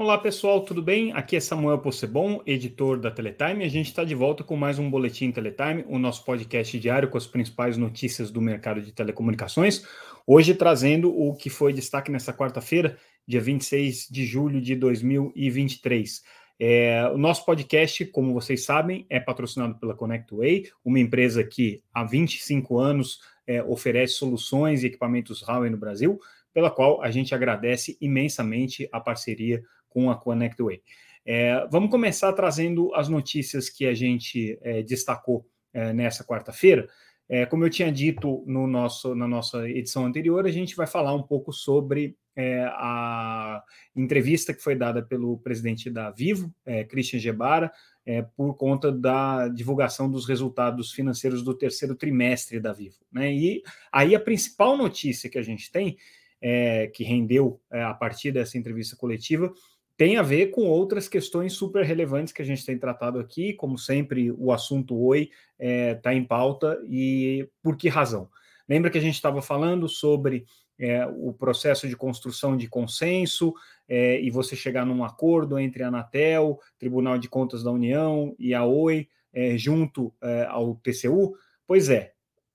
Olá pessoal, tudo bem? Aqui é Samuel Possebon, editor da Teletime. A gente está de volta com mais um Boletim Teletime, o nosso podcast diário com as principais notícias do mercado de telecomunicações. Hoje trazendo o que foi destaque nessa quarta-feira, dia 26 de julho de 2023. É, o nosso podcast, como vocês sabem, é patrocinado pela ConnectWay, uma empresa que há 25 anos é, oferece soluções e equipamentos Huawei no Brasil, pela qual a gente agradece imensamente a parceria com a ConnectWay. É, vamos começar trazendo as notícias que a gente é, destacou é, nessa quarta-feira. É, como eu tinha dito no nosso, na nossa edição anterior, a gente vai falar um pouco sobre é, a entrevista que foi dada pelo presidente da Vivo, é, Christian Gebara, por conta da divulgação dos resultados financeiros do terceiro trimestre da Vivo. Né? E aí a principal notícia que a gente tem, que rendeu a partir dessa entrevista coletiva, tem a ver com outras questões super relevantes que a gente tem tratado aqui, como sempre, o assunto Oi está é, tá em pauta e por que razão? Lembra que a gente estava falando sobre é, o processo de construção de consenso é, e você chegar num acordo entre a Anatel, Tribunal de Contas da União e a Oi, é, junto é, ao TCU? Pois é,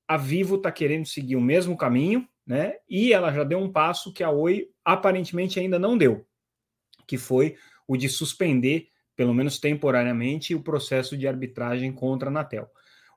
a Vivo está querendo seguir o mesmo caminho, né? E ela já deu um passo que a Oi aparentemente ainda não deu que foi o de suspender, pelo menos temporariamente, o processo de arbitragem contra a Anatel.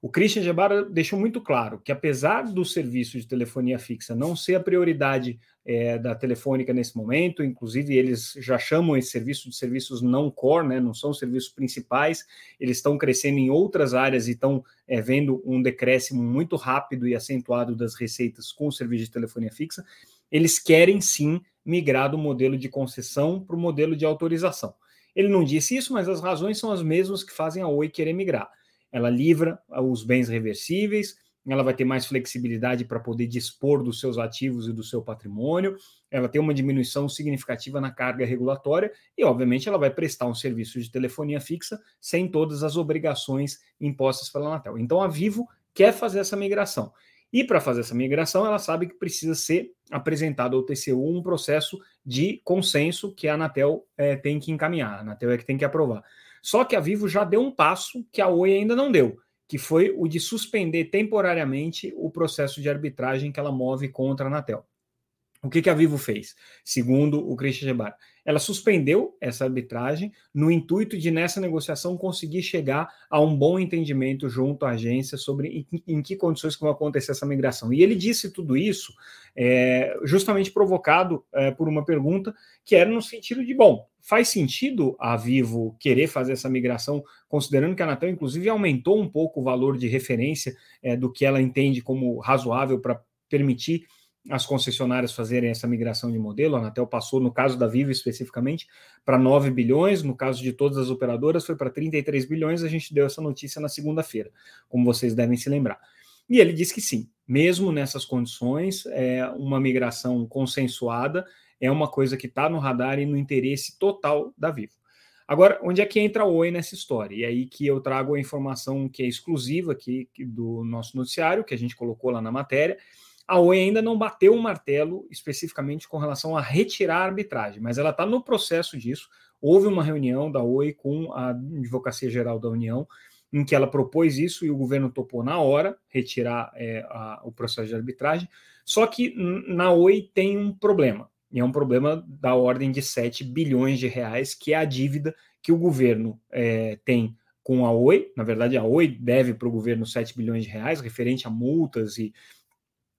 O Christian Gebara deixou muito claro que, apesar do serviço de telefonia fixa não ser a prioridade é, da telefônica nesse momento, inclusive eles já chamam esse serviço de serviços não core, né, não são serviços principais, eles estão crescendo em outras áreas e estão é, vendo um decréscimo muito rápido e acentuado das receitas com o serviço de telefonia fixa. Eles querem sim migrar do modelo de concessão para o modelo de autorização. Ele não disse isso, mas as razões são as mesmas que fazem a Oi querer migrar. Ela livra os bens reversíveis, ela vai ter mais flexibilidade para poder dispor dos seus ativos e do seu patrimônio, ela tem uma diminuição significativa na carga regulatória e, obviamente, ela vai prestar um serviço de telefonia fixa sem todas as obrigações impostas pela Anatel. Então, a Vivo quer fazer essa migração. E para fazer essa migração, ela sabe que precisa ser apresentado ao TCU um processo de consenso que a Anatel é, tem que encaminhar, a Anatel é que tem que aprovar. Só que a Vivo já deu um passo que a Oi ainda não deu, que foi o de suspender temporariamente o processo de arbitragem que ela move contra a Anatel. O que, que a Vivo fez? Segundo o Christian Gebar, ela suspendeu essa arbitragem no intuito de, nessa negociação, conseguir chegar a um bom entendimento junto à agência sobre em, em que condições que vai acontecer essa migração. E ele disse tudo isso é, justamente provocado é, por uma pergunta que era no sentido de, bom, faz sentido a Vivo querer fazer essa migração, considerando que a Anatel, inclusive, aumentou um pouco o valor de referência é, do que ela entende como razoável para permitir as concessionárias fazerem essa migração de modelo. A Anatel passou, no caso da Vivo especificamente, para 9 bilhões, no caso de todas as operadoras foi para 33 bilhões. A gente deu essa notícia na segunda-feira, como vocês devem se lembrar. E ele disse que sim, mesmo nessas condições, é uma migração consensuada é uma coisa que está no radar e no interesse total da Vivo. Agora, onde é que entra o Oi nessa história? E aí que eu trago a informação que é exclusiva aqui do nosso noticiário, que a gente colocou lá na matéria, a Oi ainda não bateu o martelo especificamente com relação a retirar a arbitragem, mas ela está no processo disso. Houve uma reunião da Oi com a Advocacia Geral da União, em que ela propôs isso e o governo topou na hora retirar é, a, o processo de arbitragem. Só que na Oi tem um problema, e é um problema da ordem de 7 bilhões de reais, que é a dívida que o governo é, tem com a Oi. Na verdade, a Oi deve para o governo 7 bilhões de reais, referente a multas e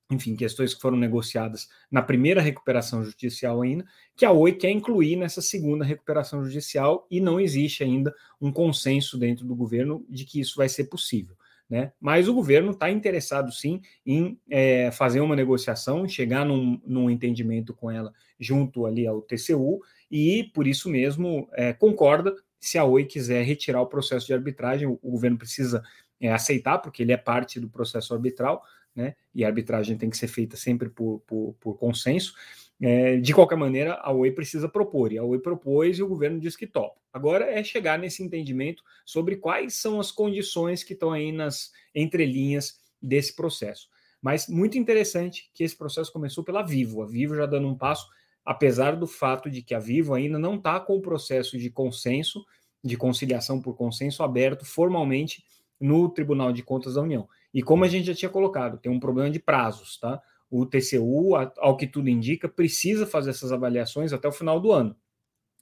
enfim, questões que foram negociadas na primeira recuperação judicial ainda, que a Oi quer incluir nessa segunda recuperação judicial e não existe ainda um consenso dentro do governo de que isso vai ser possível. Né? Mas o governo está interessado sim em é, fazer uma negociação, chegar num, num, entendimento com ela junto ali ao TCU e por isso mesmo é, concorda se a Oi quiser retirar o processo de arbitragem, o, o governo precisa é, aceitar, porque ele é parte do processo arbitral, né? E a arbitragem tem que ser feita sempre por, por, por consenso. É, de qualquer maneira, a Oi precisa propor, e a Oi propôs e o governo diz que topa. Agora é chegar nesse entendimento sobre quais são as condições que estão aí nas entrelinhas desse processo. Mas muito interessante que esse processo começou pela Vivo, a Vivo já dando um passo apesar do fato de que a Vivo ainda não está com o processo de consenso, de conciliação por consenso aberto formalmente no Tribunal de Contas da União. E como a gente já tinha colocado, tem um problema de prazos, tá? O TCU, ao que tudo indica, precisa fazer essas avaliações até o final do ano.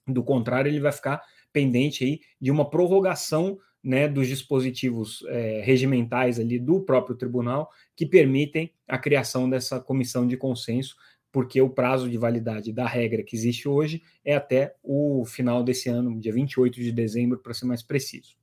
Do contrário, ele vai ficar pendente aí de uma prorrogação né, dos dispositivos é, regimentais ali do próprio tribunal que permitem a criação dessa comissão de consenso, porque o prazo de validade da regra que existe hoje é até o final desse ano, dia 28 de dezembro, para ser mais preciso.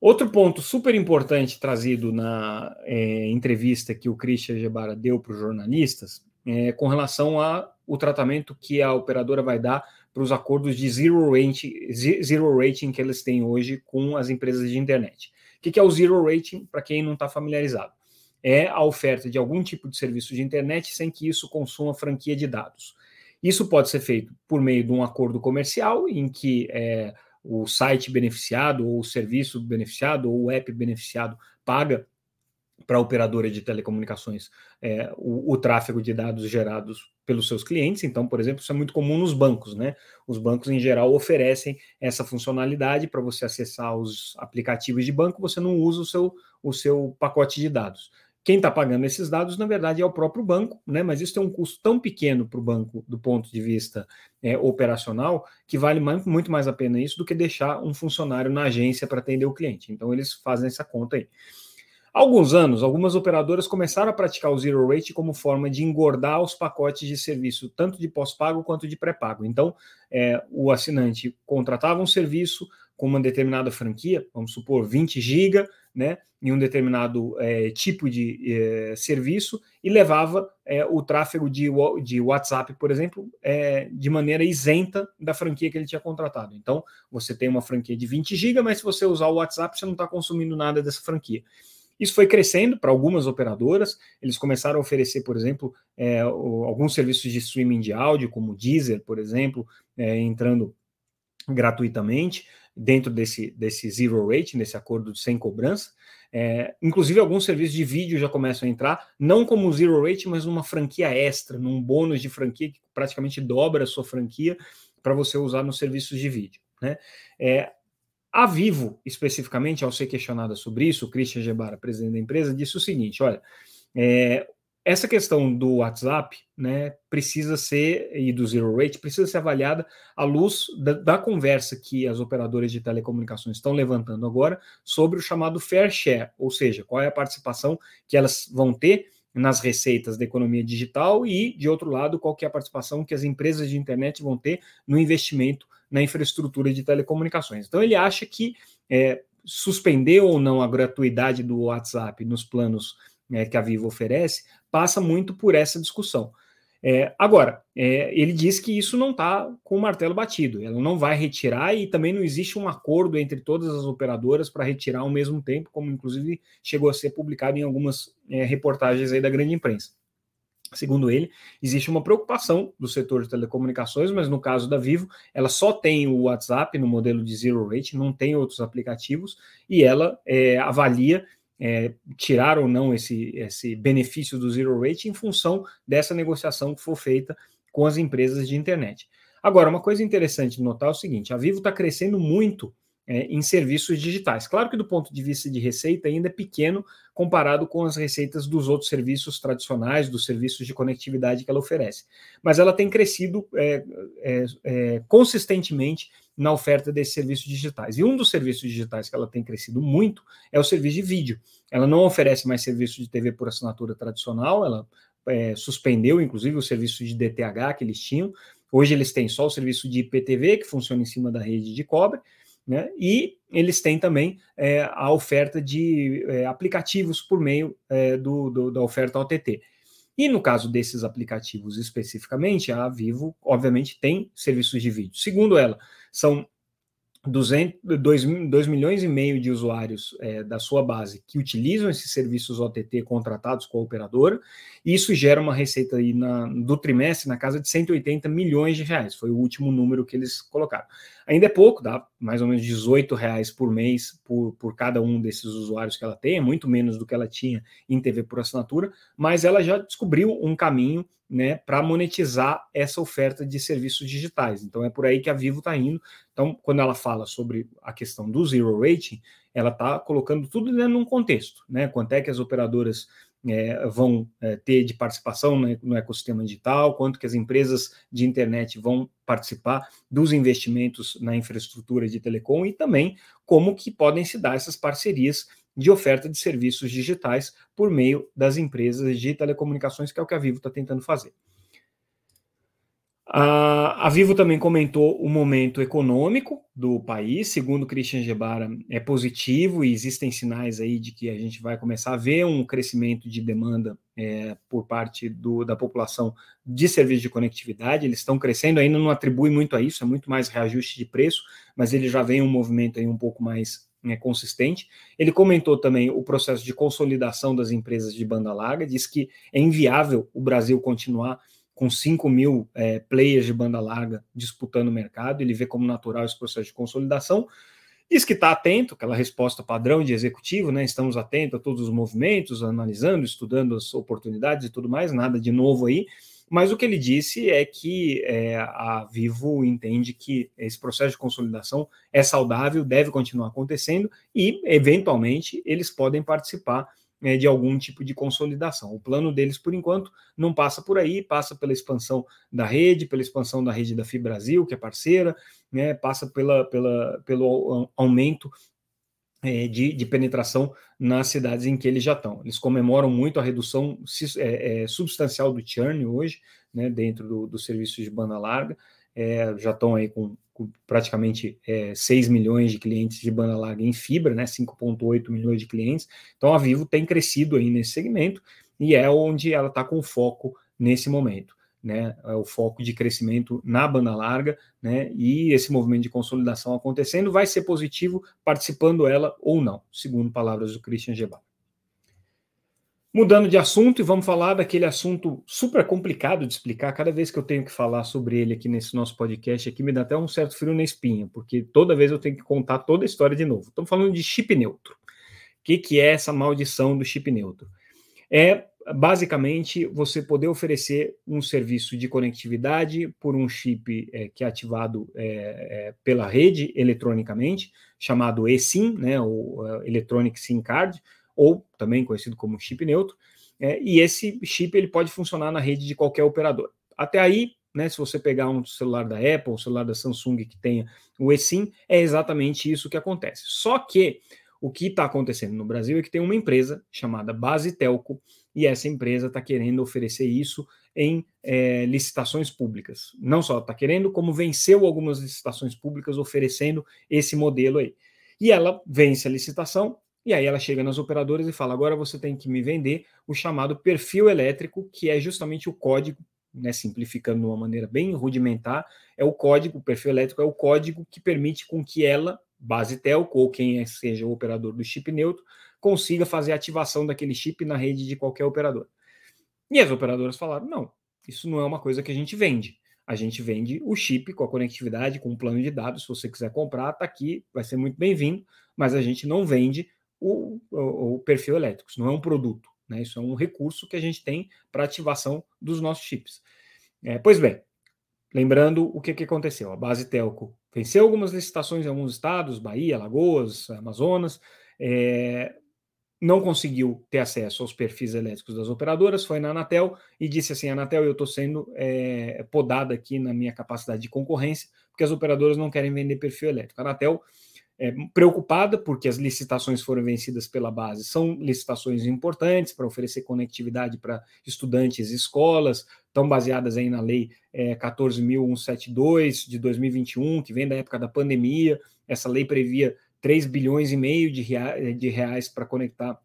Outro ponto super importante trazido na é, entrevista que o Christian Gebara deu para os jornalistas é com relação ao tratamento que a operadora vai dar para os acordos de zero rating, zero rating que eles têm hoje com as empresas de internet. O que é o zero rating, para quem não está familiarizado? É a oferta de algum tipo de serviço de internet sem que isso consuma franquia de dados. Isso pode ser feito por meio de um acordo comercial, em que é, o site beneficiado, ou o serviço beneficiado, ou o app beneficiado paga para a operadora de telecomunicações é, o, o, tráfego de dados gerados pelos seus clientes. Então, por exemplo, isso é muito comum nos bancos, né? Os bancos, em geral, oferecem essa funcionalidade para você acessar os aplicativos de banco, você não usa o seu, o seu pacote de dados. Quem está pagando esses dados, na verdade, é o próprio banco, né? Mas isso tem um custo tão pequeno para o banco do ponto de vista é, operacional que vale mais, muito mais a pena isso do que deixar um funcionário na agência para atender o cliente. Então, eles fazem essa conta aí. Alguns anos, algumas operadoras começaram a praticar o zero rate como forma de engordar os pacotes de serviço, tanto de pós-pago quanto de pré-pago. Então, é, o assinante contratava um serviço com uma determinada franquia, vamos supor 20 GB, né, em um determinado é, tipo de é, serviço e levava é, o tráfego de, de WhatsApp, por exemplo, é, de maneira isenta da franquia que ele tinha contratado. Então, você tem uma franquia de 20 GB, mas se você usar o WhatsApp, você não está consumindo nada dessa franquia. Isso foi crescendo para algumas operadoras. Eles começaram a oferecer, por exemplo, é, alguns serviços de streaming de áudio, como o Deezer, por exemplo, é, entrando gratuitamente dentro desse, desse zero rating, desse acordo sem cobrança. É, inclusive, alguns serviços de vídeo já começam a entrar, não como zero rating, mas numa franquia extra, num bônus de franquia que praticamente dobra a sua franquia para você usar nos serviços de vídeo. Né? É, a Vivo, especificamente, ao ser questionada sobre isso, o Christian Gebara, presidente da empresa, disse o seguinte: olha, é, essa questão do WhatsApp, né, precisa ser, e do zero rate, precisa ser avaliada à luz da, da, conversa que as operadoras de telecomunicações estão levantando agora sobre o chamado fair share, ou seja, qual é a participação que elas vão ter nas receitas da economia digital e, de outro lado, qual é a participação que as empresas de internet vão ter no investimento na infraestrutura de telecomunicações. Então, ele acha que é, suspender ou não a gratuidade do WhatsApp nos planos é, que a Vivo oferece passa muito por essa discussão. É, agora, é, ele diz que isso não está com o martelo batido, ela não vai retirar e também não existe um acordo entre todas as operadoras para retirar ao mesmo tempo, como inclusive chegou a ser publicado em algumas é, reportagens aí da grande imprensa. Segundo ele, existe uma preocupação do setor de telecomunicações, mas no caso da Vivo, ela só tem o WhatsApp no modelo de zero rate, não tem outros aplicativos, e ela é, avalia é, tirar ou não esse, esse benefício do zero rate em função dessa negociação que for feita com as empresas de internet. Agora, uma coisa interessante de notar é o seguinte: a Vivo está crescendo muito é, em serviços digitais. Claro que do ponto de vista de receita ainda é pequeno comparado com as receitas dos outros serviços tradicionais, dos serviços de conectividade que ela oferece. Mas ela tem crescido é, é, é, consistentemente na oferta desses serviços digitais. E um dos serviços digitais que ela tem crescido muito é o serviço de vídeo. Ela não oferece mais serviço de TV por assinatura tradicional, ela é, suspendeu, inclusive, o serviço de DTH que eles tinham. Hoje eles têm só o serviço de IPTV, que funciona em cima da rede de cobre, né? E eles têm também é, a oferta de é, aplicativos por meio é, do, do, da oferta OTT. E no caso desses aplicativos especificamente, a Vivo, obviamente, tem serviços de vídeo. Segundo ela, são 200, 2, 2 milhões e meio de usuários é, da sua base que utilizam esses serviços OTT contratados com a operadora, e isso gera uma receita aí na, do trimestre na casa de 180 milhões de reais, foi o último número que eles colocaram. Ainda é pouco, dá mais ou menos 18 reais por mês por, por cada um desses usuários que ela tem, é muito menos do que ela tinha em TV por assinatura, mas ela já descobriu um caminho né, para monetizar essa oferta de serviços digitais. Então é por aí que a Vivo está indo. Então, quando ela fala sobre a questão do zero rating, ela está colocando tudo dentro de um contexto, né? Quanto é que as operadoras é, vão é, ter de participação no, no, ecossistema digital, quanto que as empresas de internet vão participar dos investimentos na infraestrutura de telecom e também como que podem se dar essas parcerias de oferta de serviços digitais por meio das empresas de telecomunicações, que é o que a Vivo está tentando fazer. A, Vivo também comentou o momento econômico do país, segundo Christian Gebara, é positivo e existem sinais aí de que a gente vai começar a ver um crescimento de demanda é, por parte do, da população de serviços de conectividade. Eles estão crescendo, ainda não atribui muito a isso, é muito mais reajuste de preço, mas ele já vem um movimento aí um pouco mais é, consistente. Ele comentou também o processo de consolidação das empresas de banda larga, diz que é inviável o Brasil continuar com 5 mil é, players de banda larga disputando o mercado, ele vê como natural esse processo de consolidação. Diz que está atento, aquela resposta padrão de executivo, né? Estamos atentos a todos os movimentos, analisando, estudando as oportunidades e tudo mais, nada de novo aí. Mas o que ele disse é que é, a Vivo entende que esse processo de consolidação é saudável, deve continuar acontecendo e, eventualmente, eles podem participar é, de algum tipo de consolidação. O plano deles, por enquanto, não passa por aí, passa pela expansão da rede, pela expansão da rede da Fibrasil, que é parceira, né, passa pela, pela, pelo aumento é, de, de, penetração nas cidades em que eles já estão. Eles comemoram muito a redução é, é, substancial do churn hoje, né, dentro do, do serviço de banda larga, é, já estão aí com praticamente é, 6 milhões de clientes de banda larga em fibra, né, 5,8 milhões de clientes. Então a Vivo tem crescido aí nesse segmento e é onde ela está com foco nesse momento. Né, é o foco de crescimento na banda larga, né, e esse movimento de consolidação acontecendo vai ser positivo, participando ela ou não, segundo palavras do Christian Gebal. Mudando de assunto, e vamos falar daquele assunto super complicado de explicar. Cada vez que eu tenho que falar sobre ele aqui nesse nosso podcast, aqui me dá até um certo frio na espinha, porque toda vez eu tenho que contar toda a história de novo. Estamos falando de chip neutro. O que, que é essa maldição do chip neutro? É basicamente você poder oferecer um serviço de conectividade por um chip é, que é ativado é, é, pela rede eletronicamente, chamado eSIM, né, o uh, Electronic SIM Card ou também conhecido como chip neutro, é, e esse chip ele pode funcionar na rede de qualquer operador. Até aí, né, se você pegar um celular da Apple, um celular da Samsung que tenha o eSIM, é exatamente isso que acontece. Só que o que está acontecendo no Brasil é que tem uma empresa chamada Base Telco, e essa empresa está querendo oferecer isso em é, licitações públicas. Não só está querendo, como venceu algumas licitações públicas oferecendo esse modelo aí. E ela vence a licitação, e aí ela chega nas operadoras e fala: agora você tem que me vender o chamado perfil elétrico, que é justamente o código, né, simplificando de uma maneira bem rudimentar, é o código, o perfil elétrico é o código que permite com que ela, base telco ou quem é, seja o operador do chip neutro, consiga fazer a ativação daquele chip na rede de qualquer operador. E as operadoras falaram: não, isso não é uma coisa que a gente vende. A gente vende o chip com a conectividade, com o plano de dados. Se você quiser comprar, está aqui, vai ser muito bem-vindo, mas a gente não vende o, o, o perfil elétrico. Isso não é um produto, né? Isso é um recurso que a gente tem para ativação dos nossos chips. É, pois bem, lembrando o que, que aconteceu. A base Telco venceu algumas licitações em alguns estados, Bahia, Alagoas, Amazonas, é, não conseguiu ter acesso aos perfis elétricos das operadoras, foi na Anatel e disse assim: Anatel, eu estou sendo é, podada aqui na minha capacidade de concorrência, porque as operadoras não querem vender perfil elétrico. A Anatel é, preocupada, porque as licitações foram vencidas pela base, são licitações importantes para oferecer conectividade para estudantes e escolas, estão baseadas aí na lei é, 14.172 de 2021, que vem da época da pandemia. Essa lei previa 3 bilhões e meio de, rea de reais para conectar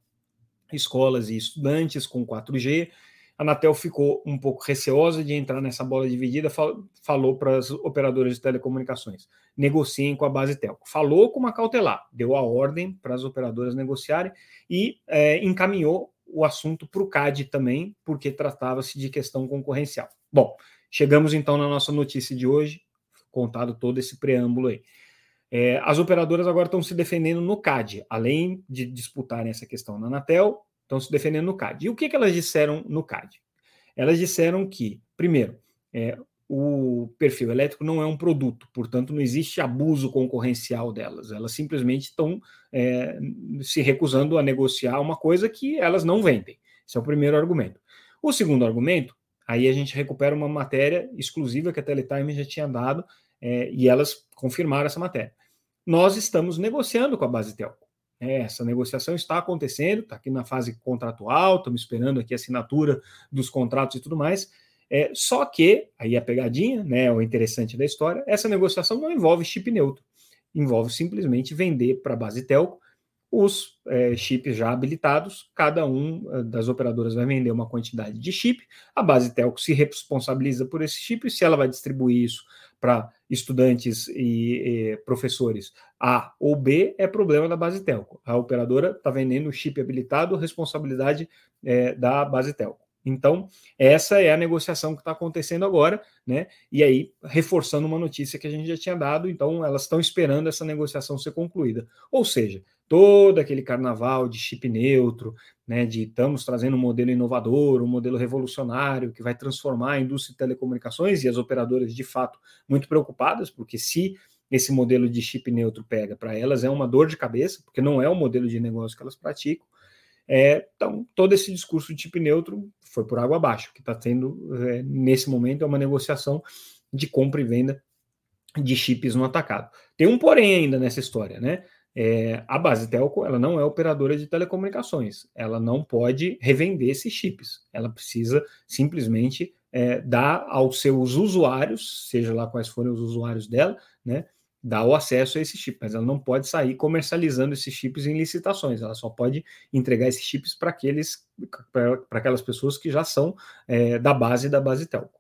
escolas e estudantes com 4G. A Anatel ficou um pouco receosa de entrar nessa bola dividida, falou para as operadoras de telecomunicações: negociem com a base telco. Falou com uma cautelar, deu a ordem para as operadoras negociarem e é, encaminhou o assunto para o CAD também, porque tratava-se de questão concorrencial. Bom, chegamos então na nossa notícia de hoje, contado todo esse preâmbulo aí. É, as operadoras agora estão se defendendo no CAD, além de disputarem essa questão na Anatel, estão se defendendo no CAD. E o que, que elas disseram no CAD? Elas disseram que, primeiro, é, o perfil elétrico não é um produto, portanto, não existe abuso concorrencial delas. Elas simplesmente estão é, se recusando a negociar uma coisa que elas não vendem. Esse é o primeiro argumento. O segundo argumento, aí a gente recupera uma matéria exclusiva que a Teletime já tinha dado é, e elas confirmaram essa matéria. Nós estamos negociando com a base telco. É, essa negociação está acontecendo, está aqui na fase contratual, estamos esperando aqui a assinatura dos contratos e tudo mais. É, só que, aí a pegadinha, né, o interessante da história, essa negociação não envolve chip neutro, envolve simplesmente vender para a base telco os é, chips já habilitados, cada um é, das operadoras vai vender uma quantidade de chip, a base telco se responsabiliza por esse chip, se ela vai distribuir isso para estudantes e, e, professores A ou B, é problema da base telco. A operadora está vendendo o chip habilitado, responsabilidade é, da base telco. Então, essa é a negociação que está acontecendo agora, né? E aí, reforçando uma notícia que a gente já tinha dado, então elas estão esperando essa negociação ser concluída. Ou seja, todo aquele carnaval de chip neutro, né? De estamos trazendo um modelo inovador, um modelo revolucionário que vai transformar a indústria de telecomunicações e as operadoras, de fato, muito preocupadas, porque se esse modelo de chip neutro pega para elas é uma dor de cabeça, porque não é o modelo de negócio que elas praticam. É, então, todo esse discurso de chip neutro foi por água abaixo. Que está tendo é, nesse momento é uma negociação de compra e venda de chips no atacado. Tem um porém ainda nessa história, né? É, a base telco ela não é operadora de telecomunicações, ela não pode revender esses chips, ela precisa simplesmente é, dar aos seus usuários, seja lá quais forem os usuários dela, né, dar o acesso a esse chip, mas ela não pode sair comercializando esses chips em licitações, ela só pode entregar esses chips para aqueles para aquelas pessoas que já são é, da base da base telco.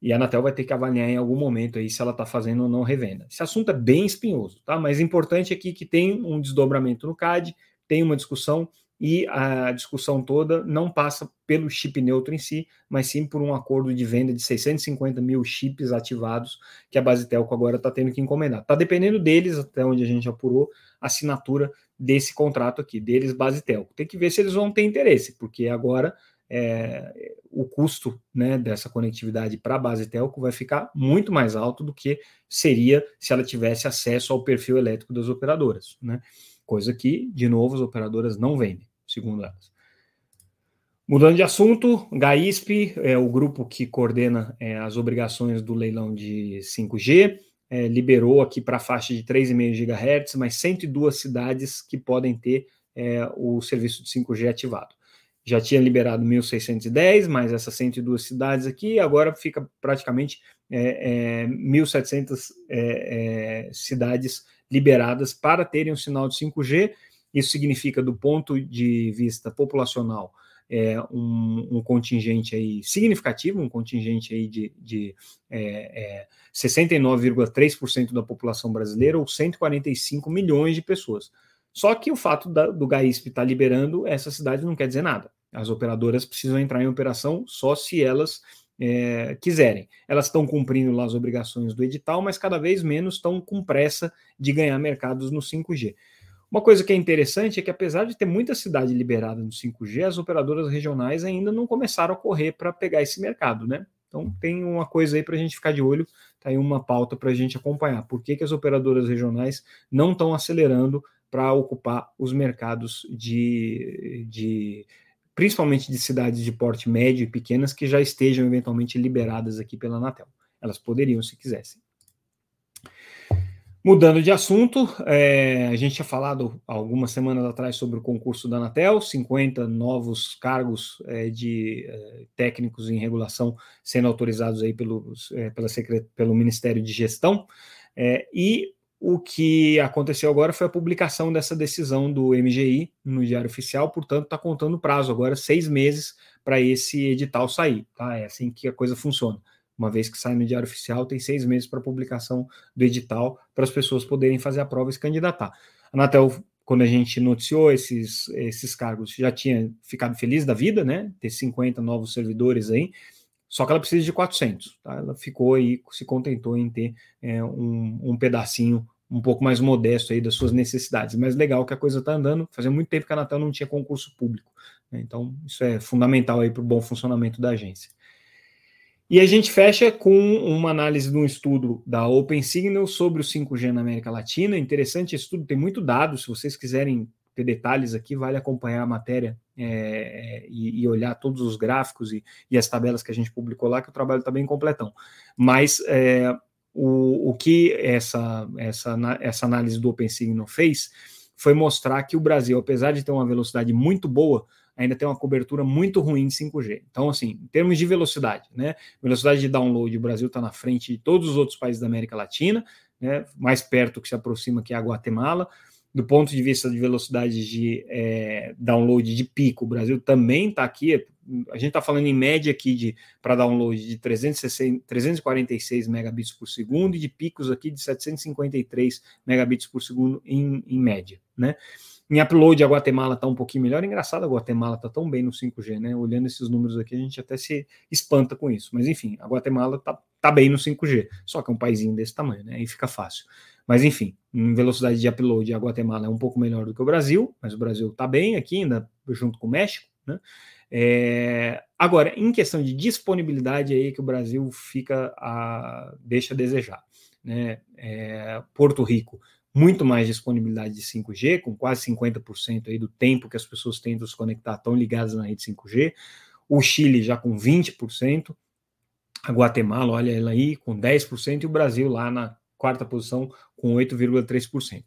E a Anatel vai ter que avaliar em algum momento aí se ela está fazendo ou não revenda. Esse assunto é bem espinhoso, tá? Mas importante aqui que tem um desdobramento no CAD, tem uma discussão, e a discussão toda não passa pelo chip neutro em si, mas sim por um acordo de venda de 650 mil chips ativados que a Base Telco agora está tendo que encomendar. Está dependendo deles, até onde a gente apurou, a assinatura desse contrato aqui, deles Base Telco. Tem que ver se eles vão ter interesse, porque agora é, o custo né, dessa conectividade para a base telco vai ficar muito mais alto do que seria se ela tivesse acesso ao perfil elétrico das operadoras, né? Coisa que, de novo, as operadoras não vendem segundo elas. Mudando de assunto, GAISP é o grupo que coordena é, as obrigações do leilão de 5G, é, liberou aqui para a faixa de 3,5 GHz, mas 102 cidades que podem ter é, o serviço de 5G ativado. Já tinha liberado 1.610, mais essas 102 cidades aqui, agora fica praticamente é, 1.700 é, é, cidades liberadas para terem um sinal de 5G isso significa, do ponto de vista populacional, é, um, um, contingente aí significativo, um contingente aí de, de é, é, 69,3% da população brasileira, ou 145 milhões de pessoas. Só que o fato da, do GAISP estar tá liberando essa cidade não quer dizer nada. As operadoras precisam entrar em operação só se elas é, quiserem. Elas estão cumprindo lá as obrigações do edital, mas cada vez menos estão com pressa de ganhar mercados no 5G. Uma coisa que é interessante é que, apesar de ter muita cidade liberada no 5G, as operadoras regionais ainda não começaram a correr para pegar esse mercado, né? Então tem uma coisa aí para a gente ficar de olho, tá aí uma pauta para a gente acompanhar. Por que, que as operadoras regionais não estão acelerando para ocupar os mercados de, de principalmente de cidades de porte médio e pequenas que já estejam eventualmente liberadas aqui pela Anatel. Elas poderiam se quisessem. Mudando de assunto, é, a gente tinha falado algumas semanas atrás sobre o concurso da Anatel, 50 novos cargos é, de é, técnicos em regulação sendo autorizados aí pelos, é, pela secret... pelo Ministério de Gestão, é, e o que aconteceu agora foi a publicação dessa decisão do MGI no Diário Oficial, portanto, está contando prazo agora, seis meses para esse edital sair, tá? É assim que a coisa funciona uma vez que sai no Diário Oficial, tem seis meses para publicação do edital para as pessoas poderem fazer a prova e se candidatar. A Anatel, quando a gente noticiou esses, esses cargos, já tinha ficado feliz da vida, né? Ter 50 novos servidores aí, só que ela precisa de 400, tá? Ela ficou aí, se contentou em ter é, um, um pedacinho um pouco mais modesto aí das suas necessidades. Mas legal que a coisa está andando. Fazia muito tempo que a Anatel não tinha concurso público. Né? Então, isso é fundamental aí para o bom funcionamento da agência. E a gente fecha com uma análise de um estudo da Open Signal sobre o 5G na América Latina. Interessante estudo, tem muito dado. Se vocês quiserem ter detalhes aqui, vale acompanhar a matéria é, e, e, olhar todos os gráficos e, e, as tabelas que a gente publicou lá, que o trabalho está bem completão. Mas é, o, o que essa, essa, essa análise do Open Signal fez foi mostrar que o Brasil, apesar de ter uma velocidade muito boa, ainda tem uma cobertura muito ruim de 5G. Então, assim, em termos de velocidade, né? Velocidade de download, o Brasil está na frente de todos os outros países da América Latina, né? Mais perto que se aproxima que é a Guatemala. Do ponto de vista de velocidade de é, download de pico, o Brasil também está aqui. A gente está falando em média aqui de para download de 360, 346 megabits por segundo e de picos aqui de 753 megabits por segundo em, em média, né? Em upload, a Guatemala está um pouquinho melhor. Engraçado, a Guatemala está tão bem no 5G, né? Olhando esses números aqui, a gente até se espanta com isso. Mas enfim, a Guatemala está tá bem no 5G. Só que é um paísinho desse tamanho, né? Aí fica fácil. Mas enfim, em velocidade de upload, a Guatemala é um pouco melhor do que o Brasil, mas o Brasil está bem aqui, ainda junto com o México, né? É, agora, em questão de disponibilidade, aí que o Brasil fica a, deixa a desejar. Né? É, Porto Rico muito mais disponibilidade de 5G, com quase 50% aí do tempo que as pessoas tentam se conectar estão ligadas na rede 5G. O Chile já com 20%, a Guatemala, olha ela aí, com 10%, e o Brasil lá na quarta posição com 8,3%.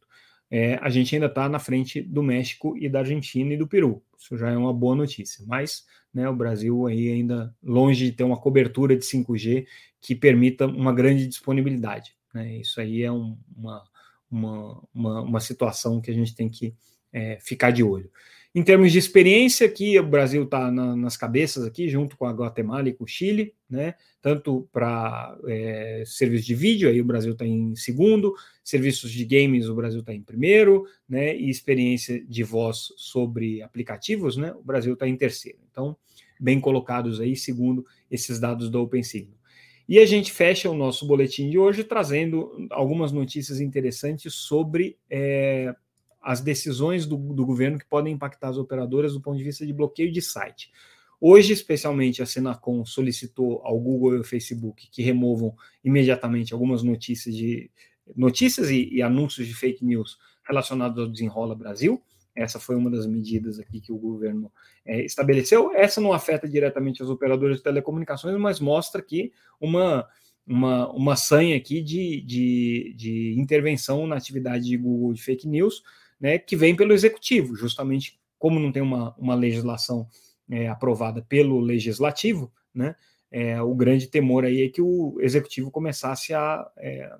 É, a gente ainda está na frente do México e da Argentina e do Peru. Isso já é uma boa notícia. Mas né, o Brasil aí ainda longe de ter uma cobertura de 5G que permita uma grande disponibilidade. Né? Isso aí é um, uma, uma, uma, uma situação que a gente tem que é, ficar de olho. Em termos de experiência, aqui o Brasil está na, nas cabeças aqui, junto com a Guatemala e com o Chile, né? Tanto para é, serviços de vídeo, aí o Brasil está em segundo, serviços de games, o Brasil está em primeiro, né? E experiência de voz sobre aplicativos, né? O Brasil está em terceiro. Então, bem colocados aí, segundo esses dados do OpenSignal. E a gente fecha o nosso boletim de hoje trazendo algumas notícias interessantes sobre é, as decisões do, do, governo que podem impactar as operadoras do ponto de vista de bloqueio de site. Hoje, especialmente, a Senacom solicitou ao Google e ao Facebook que removam imediatamente algumas notícias de notícias e, e anúncios de fake news relacionados ao Desenrola Brasil. Essa foi uma das medidas aqui que o governo é, estabeleceu. Essa não afeta diretamente as operadoras de telecomunicações, mas mostra que uma, uma, uma sanha aqui de, de, de intervenção na atividade de Google de fake news, né, que vem pelo executivo, justamente como não tem uma, uma legislação é, aprovada pelo legislativo, né, é, o grande temor aí é que o executivo começasse a é,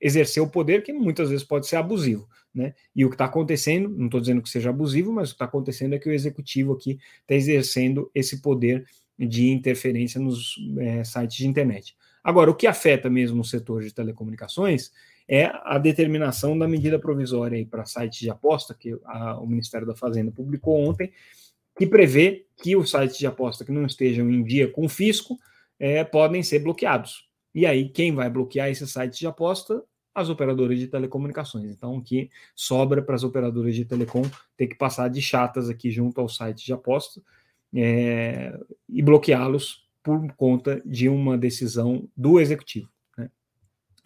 exercer o poder que muitas vezes pode ser abusivo. Né? E o que está acontecendo, não estou dizendo que seja abusivo, mas o que está acontecendo é que o executivo aqui está exercendo esse poder de interferência nos é, sites de internet. Agora, o que afeta mesmo o setor de telecomunicações é a determinação da medida provisória para sites de aposta, que a, o Ministério da Fazenda publicou ontem, que prevê que os sites de aposta que não estejam em dia com o fisco é, podem ser bloqueados. E aí, quem vai bloquear esses sites de aposta as operadoras de telecomunicações. Então, que sobra para as operadoras de telecom ter que passar de chatas aqui junto ao site de aposta é, e bloqueá-los por conta de uma decisão do executivo.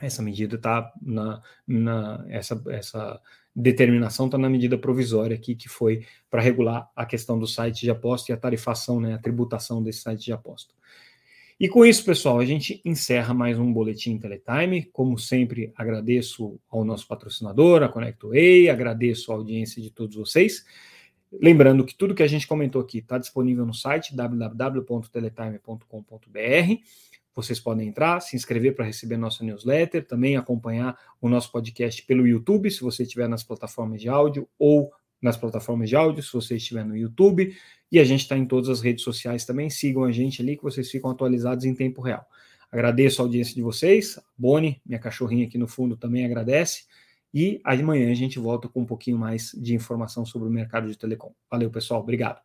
Essa medida está na, na essa, essa determinação está na medida provisória aqui que foi para regular a questão do site de aposta e a tarifação, né, a tributação desse site de aposta. E com isso, pessoal, a gente encerra mais um Boletim Teletime. Como sempre, agradeço ao nosso patrocinador, a ConnectWay, agradeço a audiência de todos vocês. Lembrando que tudo que a gente comentou aqui está disponível no site www.teletime.com.br. Vocês podem entrar, se inscrever para receber nossa newsletter, também acompanhar o nosso podcast pelo YouTube, se você estiver nas plataformas de áudio, ou nas plataformas de áudio, se você estiver no YouTube. E a gente está em todas as redes sociais também. Sigam a gente ali que vocês ficam atualizados em tempo real. Agradeço a audiência de vocês. Boni, minha cachorrinha aqui no fundo, também agradece. E amanhã a gente volta com um pouquinho mais de informação sobre o mercado de telecom. Valeu, pessoal. Obrigado.